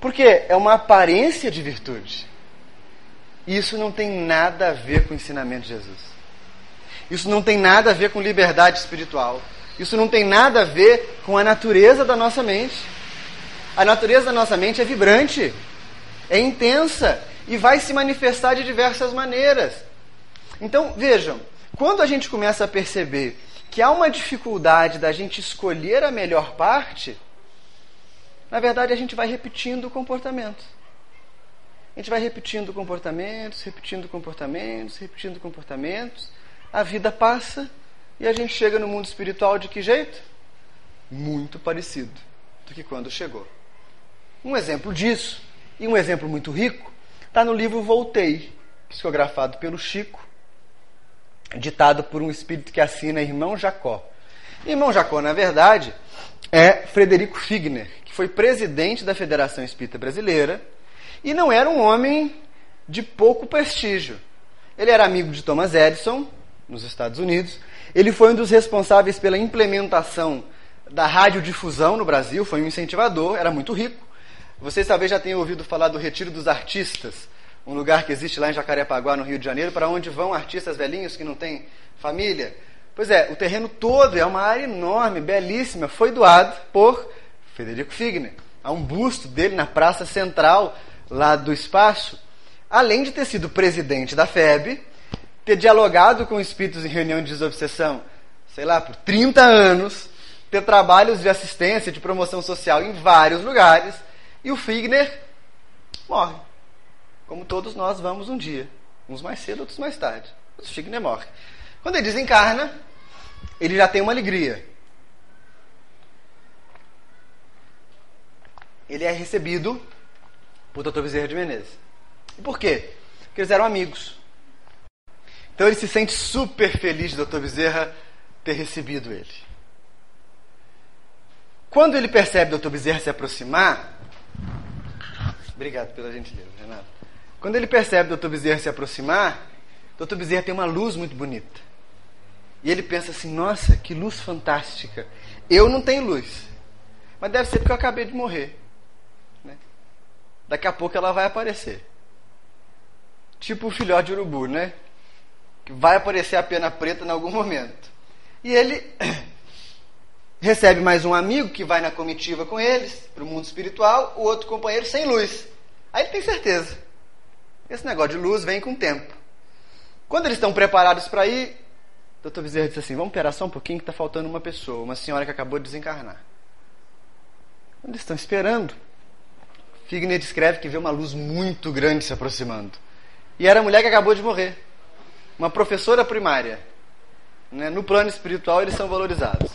Porque é uma aparência de virtude. Isso não tem nada a ver com o ensinamento de Jesus. Isso não tem nada a ver com liberdade espiritual. Isso não tem nada a ver com a natureza da nossa mente. A natureza da nossa mente é vibrante, é intensa e vai se manifestar de diversas maneiras. Então, vejam, quando a gente começa a perceber que há uma dificuldade da gente escolher a melhor parte, na verdade a gente vai repetindo o comportamento. A gente vai repetindo comportamentos, repetindo comportamentos, repetindo comportamentos. A vida passa e a gente chega no mundo espiritual de que jeito? Muito parecido do que quando chegou. Um exemplo disso, e um exemplo muito rico, está no livro Voltei, psicografado pelo Chico, ditado por um espírito que assina Irmão Jacó. Irmão Jacó, na verdade, é Frederico Figner, que foi presidente da Federação Espírita Brasileira e não era um homem de pouco prestígio. Ele era amigo de Thomas Edison, nos Estados Unidos. Ele foi um dos responsáveis pela implementação da radiodifusão no Brasil, foi um incentivador, era muito rico. Vocês talvez já tenham ouvido falar do Retiro dos Artistas, um lugar que existe lá em Jacarepaguá, no Rio de Janeiro, para onde vão artistas velhinhos que não têm família. Pois é, o terreno todo é uma área enorme, belíssima, foi doado por Federico Figner. Há um busto dele na praça central lá do espaço, além de ter sido presidente da FEB, ter dialogado com espíritos em reunião de desobsessão, sei lá, por 30 anos, ter trabalhos de assistência, de promoção social em vários lugares, e o Figner morre. Como todos nós vamos um dia. Uns mais cedo, outros mais tarde. O Figner morre. Quando ele desencarna, ele já tem uma alegria. Ele é recebido por Dr. Bezerra de Menezes. E por quê? Porque eles eram amigos. Então ele se sente super feliz de Dr. Bezerra ter recebido ele. Quando ele percebe Dr. Bezerra se aproximar, Obrigado pela gentileza, Renato. Quando ele percebe o Dr. Bezerra se aproximar, o Dr. Bezerra tem uma luz muito bonita. E ele pensa assim: nossa, que luz fantástica. Eu não tenho luz. Mas deve ser porque eu acabei de morrer. Né? Daqui a pouco ela vai aparecer. Tipo o filhote de urubu, né? Que vai aparecer a pena preta em algum momento. E ele recebe mais um amigo que vai na comitiva com eles, para o mundo espiritual, o outro companheiro sem luz. Aí ele tem certeza. Esse negócio de luz vem com o tempo. Quando eles estão preparados para ir, o doutor Bezerra disse assim: Vamos esperar só um pouquinho que está faltando uma pessoa, uma senhora que acabou de desencarnar. Quando eles estão esperando, Figner descreve que vê uma luz muito grande se aproximando. E era a mulher que acabou de morrer. Uma professora primária. Né? No plano espiritual, eles são valorizados.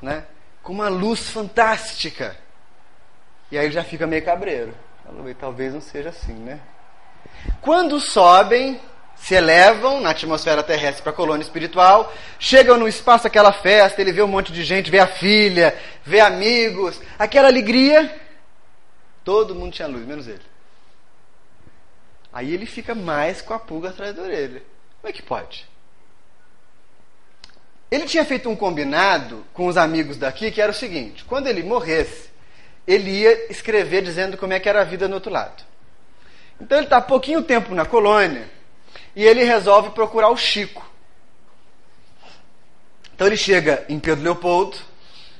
Né? Com uma luz fantástica. E aí ele já fica meio cabreiro. Talvez não seja assim, né? Quando sobem, se elevam na atmosfera terrestre para a colônia espiritual, chegam no espaço, aquela festa, ele vê um monte de gente, vê a filha, vê amigos, aquela alegria. Todo mundo tinha luz, menos ele. Aí ele fica mais com a pulga atrás da orelha. Como é que pode? Ele tinha feito um combinado com os amigos daqui que era o seguinte: quando ele morresse, ele ia escrever dizendo como é que era a vida no outro lado. Então ele está pouquinho tempo na colônia e ele resolve procurar o Chico. Então ele chega em Pedro Leopoldo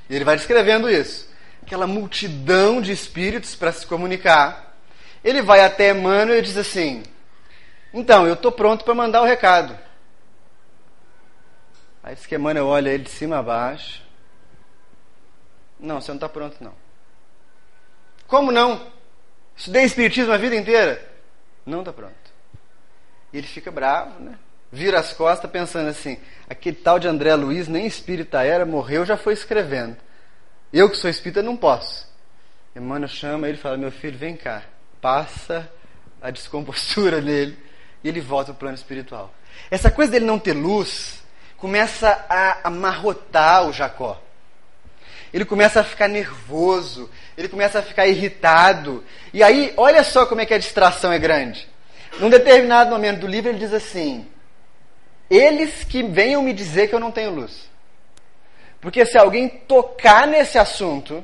e ele vai descrevendo isso. Aquela multidão de espíritos para se comunicar. Ele vai até Emmanuel e diz assim: Então, eu estou pronto para mandar o recado. Aí diz que Emmanuel olha ele de cima a baixo. Não, você não está pronto, não. Como não? Estudei Espiritismo a vida inteira. Não está pronto. E ele fica bravo, né? Vira as costas pensando assim: aquele tal de André Luiz, nem espírita era, morreu, já foi escrevendo. Eu que sou espírita não posso. Emmanuel chama ele e fala: Meu filho, vem cá. Passa a descompostura nele e ele volta ao plano espiritual. Essa coisa dele não ter luz começa a amarrotar o Jacó. Ele começa a ficar nervoso, ele começa a ficar irritado. E aí, olha só como é que a distração é grande. Num determinado momento do livro, ele diz assim: Eles que venham me dizer que eu não tenho luz. Porque se alguém tocar nesse assunto,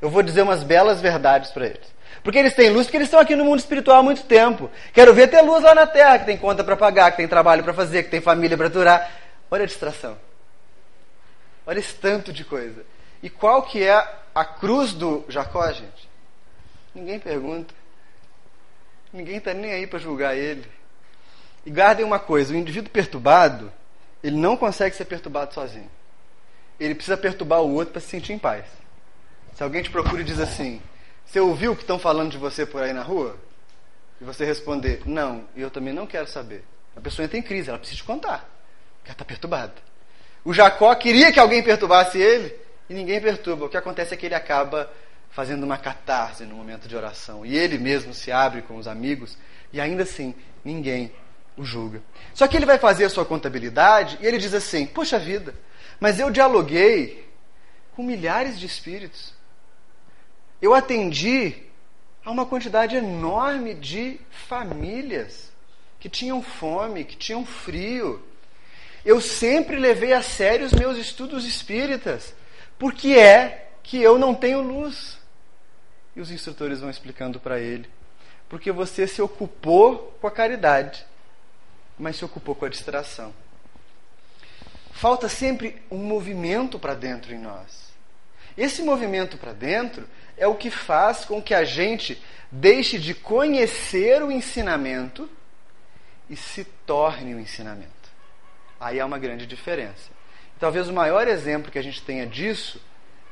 eu vou dizer umas belas verdades para eles. Porque eles têm luz, porque eles estão aqui no mundo espiritual há muito tempo. Quero ver ter luz lá na terra, que tem conta para pagar, que tem trabalho para fazer, que tem família para aturar. Olha a distração. Olha esse tanto de coisa. E qual que é a cruz do Jacó, gente? Ninguém pergunta. Ninguém está nem aí para julgar ele. E guardem uma coisa: o indivíduo perturbado, ele não consegue ser perturbado sozinho. Ele precisa perturbar o outro para se sentir em paz. Se alguém te procura e diz assim: Você ouviu o que estão falando de você por aí na rua? E você responder: Não, e eu também não quero saber. A pessoa entra em crise, ela precisa te contar. Porque ela está perturbada. O Jacó queria que alguém perturbasse ele e ninguém perturba. O que acontece é que ele acaba fazendo uma catarse no momento de oração. E ele mesmo se abre com os amigos e ainda assim ninguém o julga. Só que ele vai fazer a sua contabilidade e ele diz assim: Poxa vida, mas eu dialoguei com milhares de espíritos. Eu atendi a uma quantidade enorme de famílias que tinham fome, que tinham frio. Eu sempre levei a sério os meus estudos espíritas, porque é que eu não tenho luz. E os instrutores vão explicando para ele. Porque você se ocupou com a caridade, mas se ocupou com a distração. Falta sempre um movimento para dentro em nós. Esse movimento para dentro é o que faz com que a gente deixe de conhecer o ensinamento e se torne o ensinamento. Aí há uma grande diferença. Talvez o maior exemplo que a gente tenha disso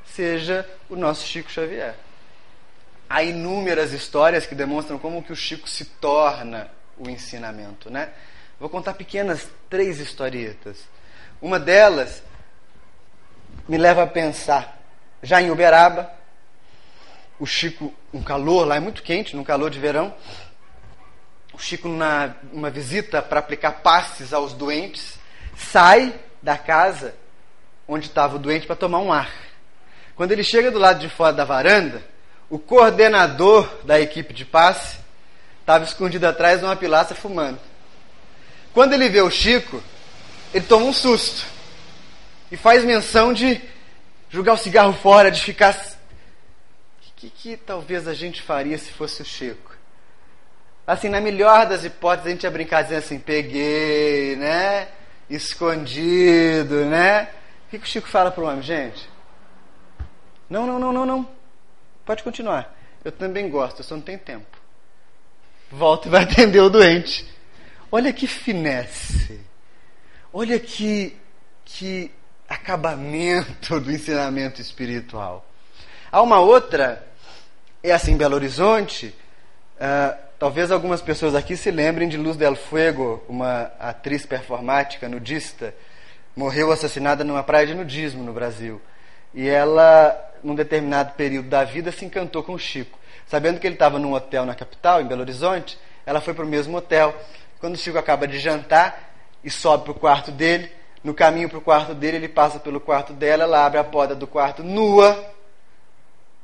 seja o nosso Chico Xavier. Há inúmeras histórias que demonstram como que o Chico se torna o ensinamento, né? Vou contar pequenas três historietas. Uma delas me leva a pensar, já em Uberaba, o Chico, um calor lá é muito quente, num calor de verão, o Chico na uma visita para aplicar passes aos doentes, sai da casa onde estava o doente para tomar um ar. Quando ele chega do lado de fora da varanda, o coordenador da equipe de passe estava escondido atrás de uma pilaça fumando. Quando ele vê o Chico, ele toma um susto e faz menção de jogar o cigarro fora, de ficar. O que, que talvez a gente faria se fosse o Chico? Assim, na melhor das hipóteses, a gente ia brincar dizendo assim: peguei, né? Escondido, né? Que, que o Chico fala para o homem, gente? Não, não, não, não, não. Pode continuar. Eu também gosto, eu só não tenho tempo. Volta e vai atender o doente. Olha que finesse. Olha que, que acabamento do ensinamento espiritual. Há uma outra, é assim, em Belo Horizonte, uh, talvez algumas pessoas aqui se lembrem de Luz del Fuego, uma atriz performática, nudista, morreu assassinada numa praia de nudismo no Brasil. E ela, num determinado período da vida, se encantou com o Chico. Sabendo que ele estava num hotel na capital, em Belo Horizonte, ela foi para o mesmo hotel. Quando o Chico acaba de jantar e sobe para o quarto dele, no caminho para o quarto dele, ele passa pelo quarto dela, ela abre a porta do quarto nua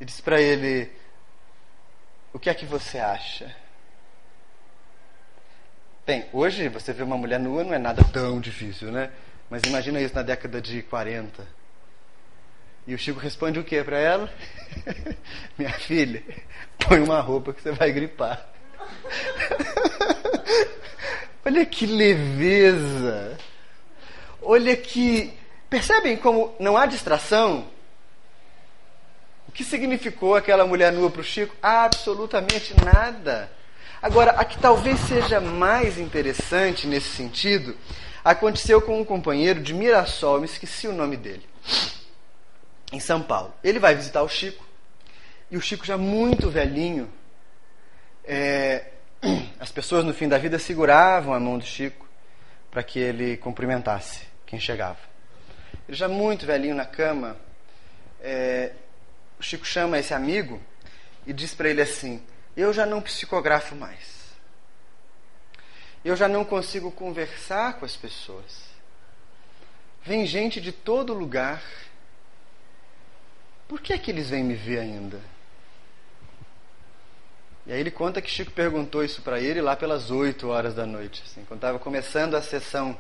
e diz para ele: O que é que você acha? Bem, hoje você vê uma mulher nua não é nada tão difícil, né? Mas imagina isso na década de 40. E o Chico responde o que para ela? Minha filha, põe uma roupa que você vai gripar. Olha que leveza. Olha que. Percebem como não há distração? O que significou aquela mulher nua para o Chico? Absolutamente nada. Agora, a que talvez seja mais interessante nesse sentido, aconteceu com um companheiro de Mirassol, me esqueci o nome dele, em São Paulo. Ele vai visitar o Chico, e o Chico já muito velhinho, é, as pessoas no fim da vida seguravam a mão do Chico para que ele cumprimentasse quem chegava. Ele já muito velhinho na cama, é, o Chico chama esse amigo e diz para ele assim: Eu já não psicografo mais. Eu já não consigo conversar com as pessoas. Vem gente de todo lugar. Por que é que eles vêm me ver ainda? E aí ele conta que Chico perguntou isso para ele lá pelas 8 horas da noite, assim, quando estava começando a sessão,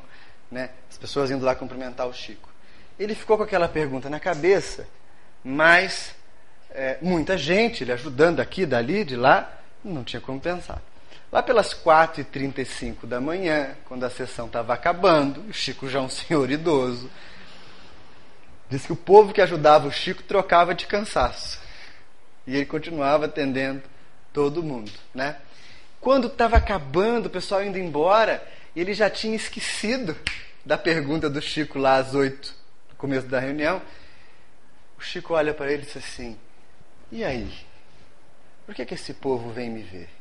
né, as pessoas indo lá cumprimentar o Chico. Ele ficou com aquela pergunta na cabeça, mas é, muita gente, ele ajudando aqui, dali, de lá, não tinha como pensar. Lá pelas 4h35 da manhã, quando a sessão estava acabando, o Chico já é um senhor idoso, disse que o povo que ajudava o Chico trocava de cansaço. E ele continuava atendendo todo mundo, né? Quando estava acabando, o pessoal indo embora, ele já tinha esquecido da pergunta do Chico lá às oito, no começo da reunião. O Chico olha para ele e diz assim: E aí? Por que, que esse povo vem me ver?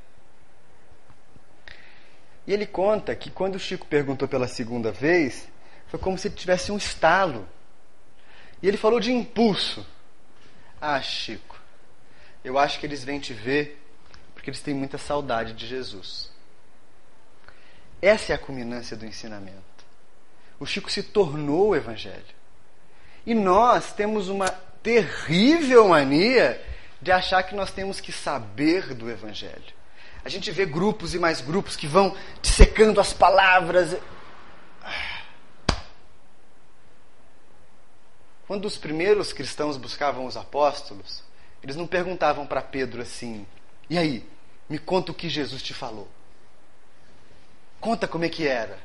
E ele conta que quando o Chico perguntou pela segunda vez, foi como se ele tivesse um estalo. E ele falou de impulso. Ah, Chico, eu acho que eles vêm te ver porque eles têm muita saudade de Jesus. Essa é a culminância do ensinamento. O Chico se tornou o Evangelho. E nós temos uma terrível mania de achar que nós temos que saber do Evangelho. A gente vê grupos e mais grupos que vão dissecando as palavras. Quando os primeiros cristãos buscavam os apóstolos, eles não perguntavam para Pedro assim: e aí, me conta o que Jesus te falou. Conta como é que era.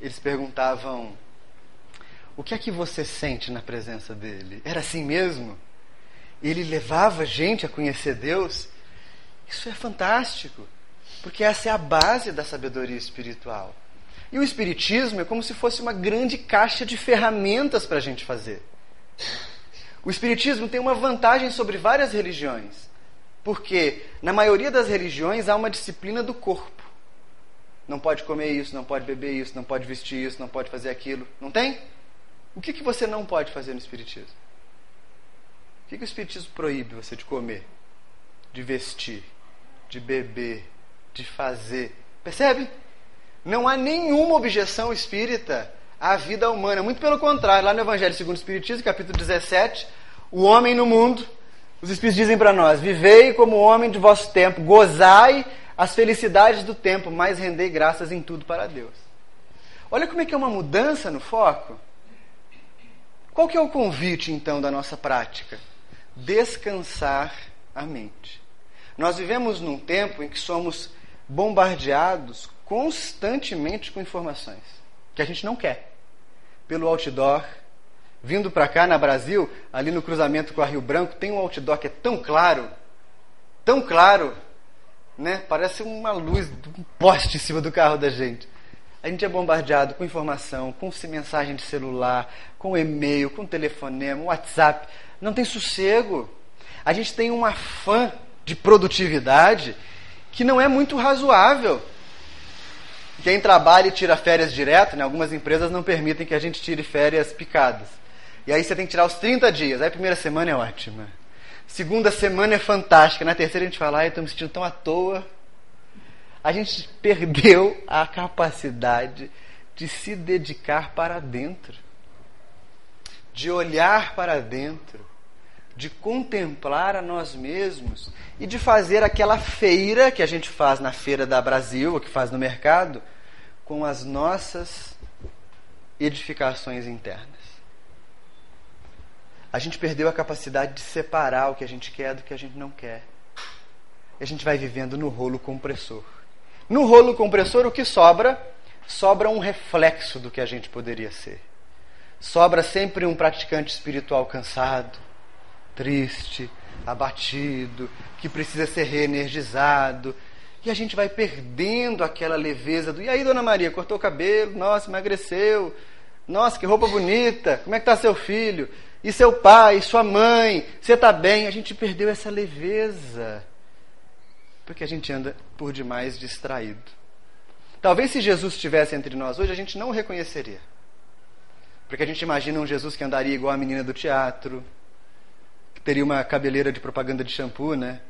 Eles perguntavam: O que é que você sente na presença dele? Era assim mesmo? Ele levava gente a conhecer Deus? Isso é fantástico, porque essa é a base da sabedoria espiritual. E o Espiritismo é como se fosse uma grande caixa de ferramentas para a gente fazer. O Espiritismo tem uma vantagem sobre várias religiões. Porque na maioria das religiões há uma disciplina do corpo. Não pode comer isso, não pode beber isso, não pode vestir isso, não pode fazer aquilo. Não tem? O que, que você não pode fazer no Espiritismo? O que, que o Espiritismo proíbe você de comer, de vestir, de beber, de fazer? Percebe? Não há nenhuma objeção espírita à vida humana. Muito pelo contrário, lá no Evangelho segundo o Espiritismo, capítulo 17, o homem no mundo Os Espíritos dizem para nós: vivei como homem de vosso tempo, gozai as felicidades do tempo, mas rendei graças em tudo para Deus. Olha como é que é uma mudança no foco. Qual que é o convite, então, da nossa prática? Descansar a mente. Nós vivemos num tempo em que somos bombardeados constantemente com informações que a gente não quer. Pelo outdoor, vindo para cá na Brasil, ali no cruzamento com a Rio Branco, tem um outdoor que é tão claro, tão claro, né? Parece uma luz um poste em cima do carro da gente. A gente é bombardeado com informação, com mensagem de celular, com e-mail, com telefonema, WhatsApp. Não tem sossego. A gente tem um afã de produtividade que não é muito razoável. Quem trabalha e tira férias direto, né, algumas empresas não permitem que a gente tire férias picadas. E aí você tem que tirar os 30 dias. Aí a primeira semana é ótima. Segunda semana é fantástica. Na terceira a gente fala, ai, estou me sentindo tão à toa. A gente perdeu a capacidade de se dedicar para dentro. De olhar para dentro. De contemplar a nós mesmos. E de fazer aquela feira que a gente faz na feira da Brasil, ou que faz no mercado, com as nossas edificações internas a gente perdeu a capacidade de separar o que a gente quer do que a gente não quer. E a gente vai vivendo no rolo compressor. No rolo compressor, o que sobra? Sobra um reflexo do que a gente poderia ser. Sobra sempre um praticante espiritual cansado, triste, abatido, que precisa ser reenergizado. E a gente vai perdendo aquela leveza do. E aí, dona Maria, cortou o cabelo? Nossa, emagreceu. Nossa, que roupa bonita. Como é que está seu filho? E seu pai, sua mãe, você está bem? A gente perdeu essa leveza. Porque a gente anda por demais distraído. Talvez se Jesus estivesse entre nós hoje, a gente não o reconheceria. Porque a gente imagina um Jesus que andaria igual a menina do teatro, teria uma cabeleira de propaganda de shampoo, né?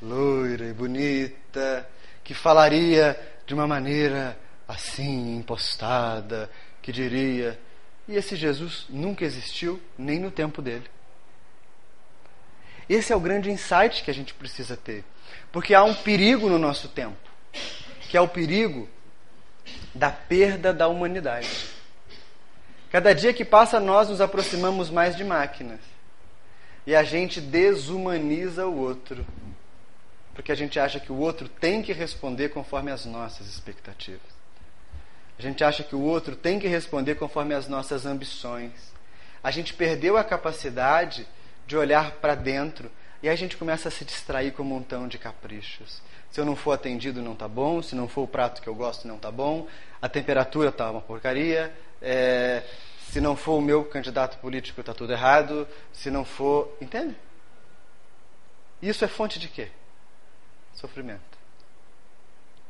Loira e bonita, que falaria de uma maneira assim, impostada, que diria: e esse Jesus nunca existiu, nem no tempo dele. Esse é o grande insight que a gente precisa ter. Porque há um perigo no nosso tempo, que é o perigo da perda da humanidade. Cada dia que passa, nós nos aproximamos mais de máquinas. E a gente desumaniza o outro. Porque a gente acha que o outro tem que responder conforme as nossas expectativas. A gente acha que o outro tem que responder conforme as nossas ambições. A gente perdeu a capacidade de olhar para dentro e aí a gente começa a se distrair com um montão de caprichos. Se eu não for atendido, não tá bom. Se não for o prato que eu gosto, não tá bom. A temperatura tá uma porcaria. É, se não for o meu candidato político, tá tudo errado. Se não for. Entende? Isso é fonte de quê? Sofrimento.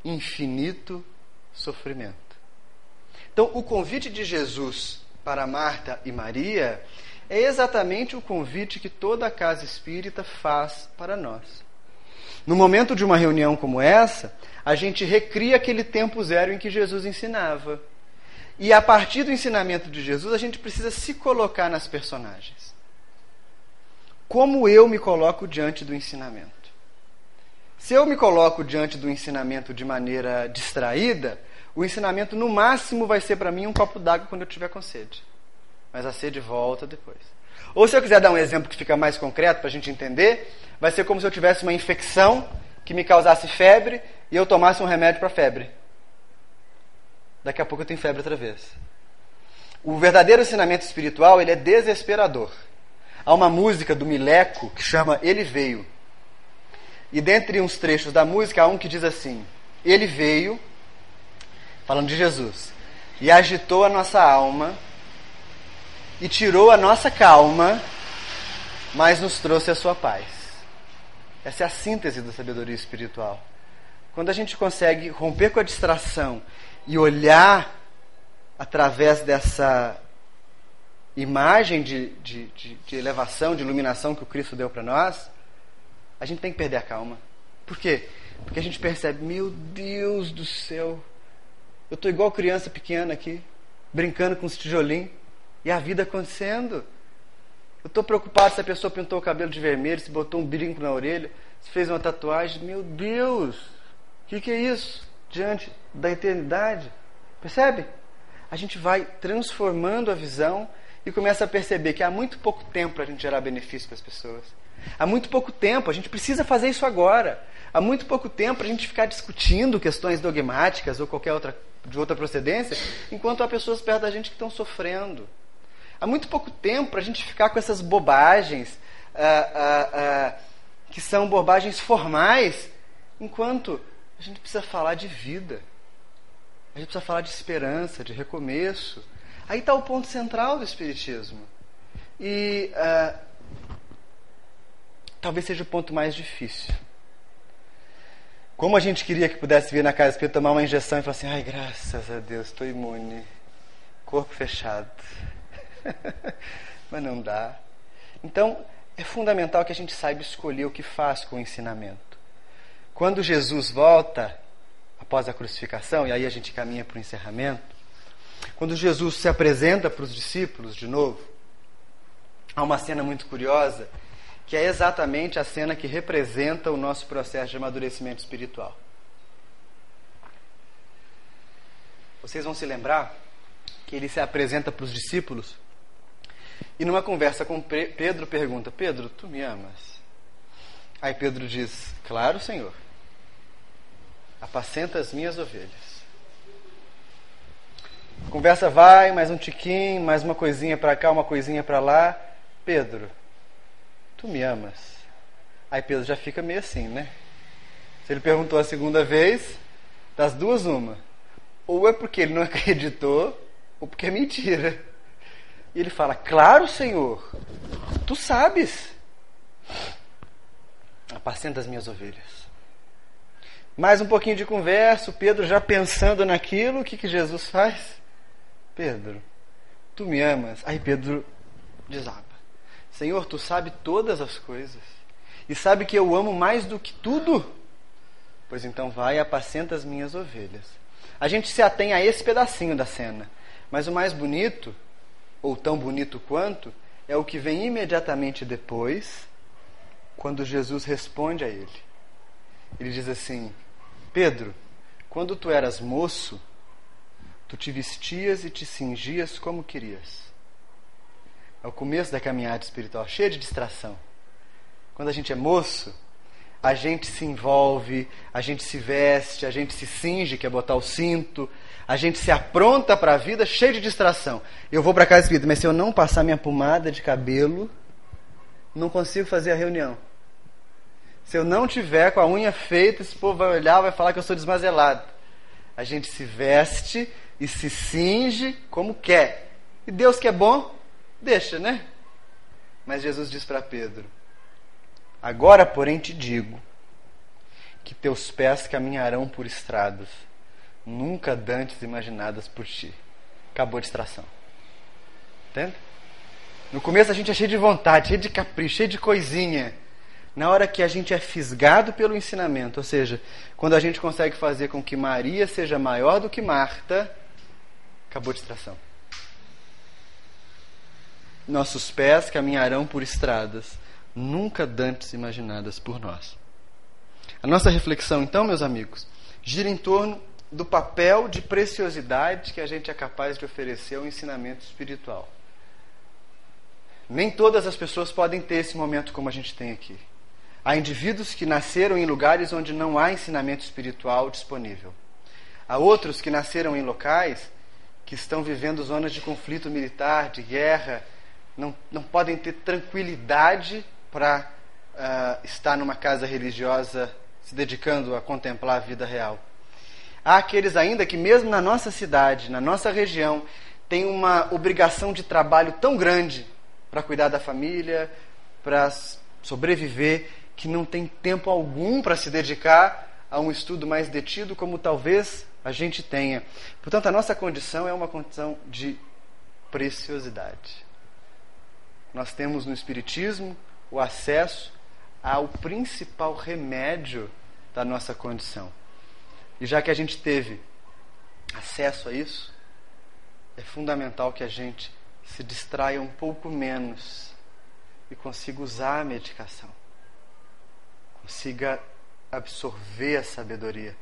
Infinito sofrimento. Então, o convite de Jesus para Marta e Maria é exatamente o convite que toda a casa espírita faz para nós. No momento de uma reunião como essa, a gente recria aquele tempo zero em que Jesus ensinava. E a partir do ensinamento de Jesus, a gente precisa se colocar nas personagens. Como eu me coloco diante do ensinamento? Se eu me coloco diante do ensinamento de maneira distraída, o ensinamento no máximo vai ser para mim um copo d'água quando eu tiver com sede. Mas a sede volta depois. Ou se eu quiser dar um exemplo que fica mais concreto para a gente entender, vai ser como se eu tivesse uma infecção que me causasse febre e eu tomasse um remédio para febre. Daqui a pouco eu tenho febre outra vez. O verdadeiro ensinamento espiritual ele é desesperador. Há uma música do Mileco que chama Ele Veio. E dentre uns trechos da música há um que diz assim: Ele veio falando de Jesus, e agitou a nossa alma, e tirou a nossa calma, mas nos trouxe a sua paz. Essa é a síntese da sabedoria espiritual. Quando a gente consegue romper com a distração e olhar através dessa imagem de, de, de, de elevação, de iluminação que o Cristo deu para nós, a gente tem que perder a calma. Por quê? Porque a gente percebe, meu Deus do céu, eu estou igual criança pequena aqui, brincando com os tijolinhos, e a vida acontecendo. Eu estou preocupado se a pessoa pintou o cabelo de vermelho, se botou um brinco na orelha, se fez uma tatuagem. Meu Deus! O que, que é isso? Diante da eternidade. Percebe? A gente vai transformando a visão e começa a perceber que há muito pouco tempo para a gente gerar benefício para as pessoas. Há muito pouco tempo, a gente precisa fazer isso agora. Há muito pouco tempo para a gente ficar discutindo questões dogmáticas ou qualquer outra de outra procedência, enquanto há pessoas perto da gente que estão sofrendo. Há muito pouco tempo para a gente ficar com essas bobagens ah, ah, ah, que são bobagens formais, enquanto a gente precisa falar de vida. A gente precisa falar de esperança, de recomeço. Aí está o ponto central do Espiritismo. E uh, talvez seja o ponto mais difícil. Como a gente queria que pudesse vir na casa espírita tomar uma injeção e falar assim: ai, graças a Deus, estou imune. Corpo fechado. Mas não dá. Então, é fundamental que a gente saiba escolher o que faz com o ensinamento. Quando Jesus volta, após a crucificação, e aí a gente caminha para o encerramento, quando Jesus se apresenta para os discípulos de novo, há uma cena muito curiosa, que é exatamente a cena que representa o nosso processo de amadurecimento espiritual. Vocês vão se lembrar que ele se apresenta para os discípulos e numa conversa com Pedro pergunta: Pedro, tu me amas? Aí Pedro diz: Claro, Senhor apacenta as minhas ovelhas. A conversa vai, mais um tiquinho, mais uma coisinha para cá, uma coisinha para lá. Pedro, tu me amas? Aí Pedro já fica meio assim, né? Se ele perguntou a segunda vez, das duas, uma. Ou é porque ele não acreditou, ou porque é mentira. E ele fala: Claro, Senhor, tu sabes. Apacenta as minhas ovelhas. Mais um pouquinho de conversa, Pedro já pensando naquilo, o que, que Jesus faz? Pedro, tu me amas? Aí Pedro desaba. Senhor, tu sabe todas as coisas. E sabe que eu amo mais do que tudo? Pois então vai e apacenta as minhas ovelhas. A gente se atém a esse pedacinho da cena. Mas o mais bonito, ou tão bonito quanto, é o que vem imediatamente depois, quando Jesus responde a ele. Ele diz assim: Pedro, quando tu eras moço, tu te vestias e te cingias como querias. É o começo da caminhada espiritual, cheia de distração. Quando a gente é moço, a gente se envolve, a gente se veste, a gente se cinge, que é botar o cinto, a gente se apronta para a vida cheio de distração. Eu vou para casa espírita, mas se eu não passar minha pomada de cabelo, não consigo fazer a reunião. Se eu não tiver com a unha feita, esse povo vai olhar, vai falar que eu sou desmazelado. A gente se veste e se cinge como quer. E Deus que é bom, deixa, né? Mas Jesus diz para Pedro: Agora, porém, te digo que teus pés caminharão por estradas nunca dantes imaginadas por ti. Acabou a distração. Entende? No começo a gente é cheio de vontade, cheio de capricho, cheio de coisinha na hora que a gente é fisgado pelo ensinamento, ou seja, quando a gente consegue fazer com que Maria seja maior do que Marta, acabou a distração. Nossos pés caminharão por estradas nunca dantes imaginadas por nós. A nossa reflexão, então, meus amigos, gira em torno do papel de preciosidade que a gente é capaz de oferecer ao ensinamento espiritual. Nem todas as pessoas podem ter esse momento como a gente tem aqui. Há indivíduos que nasceram em lugares onde não há ensinamento espiritual disponível. Há outros que nasceram em locais que estão vivendo zonas de conflito militar, de guerra, não, não podem ter tranquilidade para uh, estar numa casa religiosa se dedicando a contemplar a vida real. Há aqueles ainda que, mesmo na nossa cidade, na nossa região, têm uma obrigação de trabalho tão grande para cuidar da família, para sobreviver, que não tem tempo algum para se dedicar a um estudo mais detido, como talvez a gente tenha. Portanto, a nossa condição é uma condição de preciosidade. Nós temos no Espiritismo o acesso ao principal remédio da nossa condição. E já que a gente teve acesso a isso, é fundamental que a gente se distraia um pouco menos e consiga usar a medicação. Consiga absorver a sabedoria.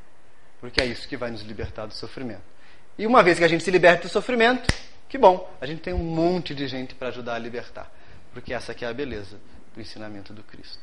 Porque é isso que vai nos libertar do sofrimento. E uma vez que a gente se liberta do sofrimento, que bom, a gente tem um monte de gente para ajudar a libertar. Porque essa aqui é a beleza do ensinamento do Cristo.